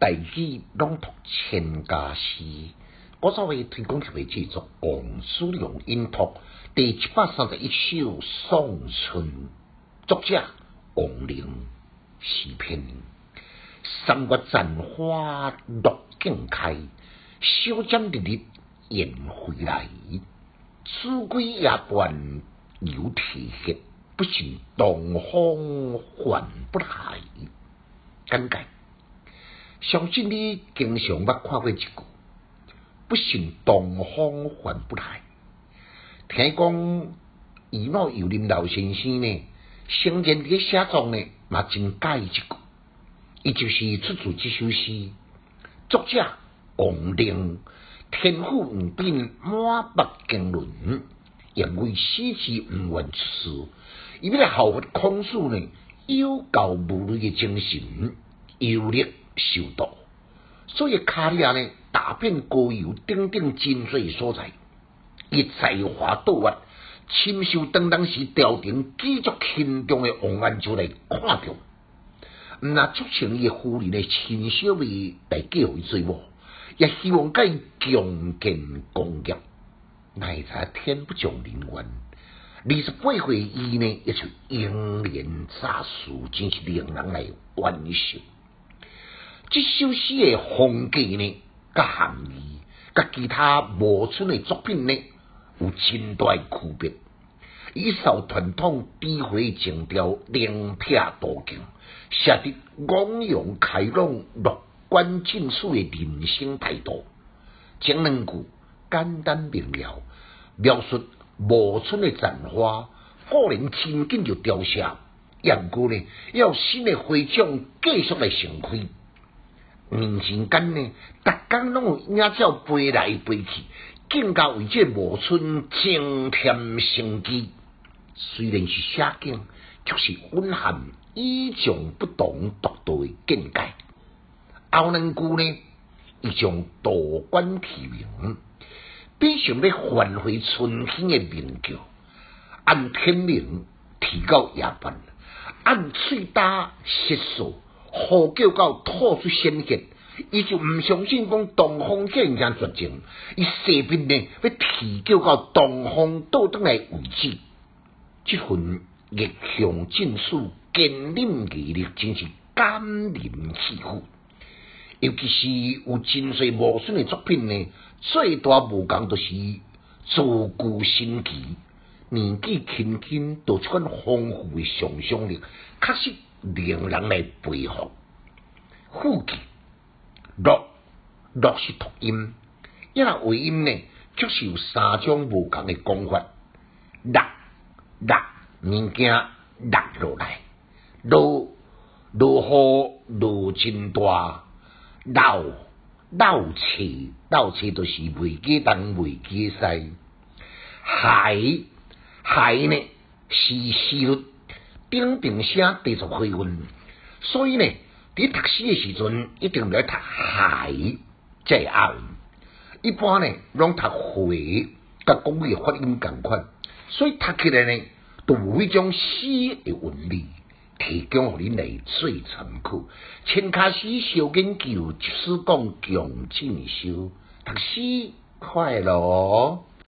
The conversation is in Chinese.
大举朗读千家诗，我稍微推广为制作王叔良音读第七百三十一首送春，作者王陵诗篇。三月残花落尽开，小江日日雁回来。子规夜半犹啼血，不信东风还不来。简介。相信你经常捌看过一句：不信东风还不来。听讲，余老有林老先生呢，生前伫写作呢，嘛真介意一句，伊就是出自这首诗。作者王陵，天赋毋变，满腹经纶，因为诗词毋愿出世，伊要来效法孔子呢，有教无类嘅精神，有力。修道，所以卡利亚呢，大遍高游顶顶精髓所在，伊才华多挖，亲手当当时朝廷举足轻重的王安石来看着，那促成伊夫人的亲小妹来叫伊做某，也希望甲伊强建功业，奈才天不降人愿，二十八岁伊呢，也就英年早逝，真是令人来惋惜。这首诗的风格呢，甲含义，甲其他无春的作品呢，有真大区别。以受传统智慧情调，灵铁多强，写得昂扬开朗、乐观正史的人生态度。前两句简单明了，描述无春的残花，果然亲近就凋谢。杨过呢，要新的花种继续来盛开。年前间呢，逐工拢有野鸟飞来飞去，更加为这无春增添生机。虽然是写景，却是蕴含与众不同、独到的境界。后两句呢，一种多关提名，必须要唤回春天的名叫，按天命提高夜半，按吹打瑟索。呼叫到吐出鲜血，伊就毋相信讲东方这样绝情，伊势必呢要提叫到东方倒转来为止。这份逆向战术、坚韧毅力，真是感人肺腑。尤其是有真岁无损的作品呢，最大无共就是自古新奇，年纪轻轻都出款丰富的想象力，确实。令人来佩服。副句落落是读音，因为尾音呢，就是有三种无同的讲法。落落物件落落来，落落雨落真大，漏漏气漏气都是未记东未记西。海海呢是湿顶顶写地足回温，所以呢，伫读诗的时阵一定要读海再拗。一般呢，拢读会，甲讲的发音共款，所以读起来呢，都有一种诗的韵味，提供互恁来做参考。千卡诗小研究，就是讲强进修，读诗快乐。